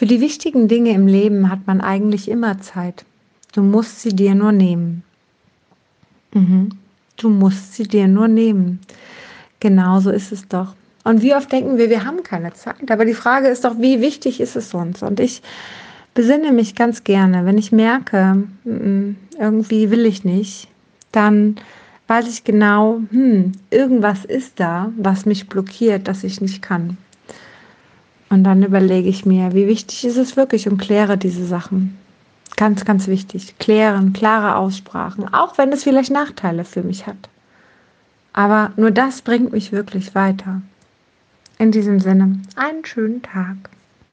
Für die wichtigen Dinge im Leben hat man eigentlich immer Zeit. Du musst sie dir nur nehmen. Mhm. Du musst sie dir nur nehmen. Genauso ist es doch. Und wie oft denken wir, wir haben keine Zeit. Aber die Frage ist doch, wie wichtig ist es uns? Und ich besinne mich ganz gerne, wenn ich merke, irgendwie will ich nicht, dann weiß ich genau, hm, irgendwas ist da, was mich blockiert, dass ich nicht kann. Und dann überlege ich mir, wie wichtig ist es wirklich und kläre diese Sachen. Ganz, ganz wichtig. Klären, klare Aussprachen, auch wenn es vielleicht Nachteile für mich hat. Aber nur das bringt mich wirklich weiter. In diesem Sinne, einen schönen Tag.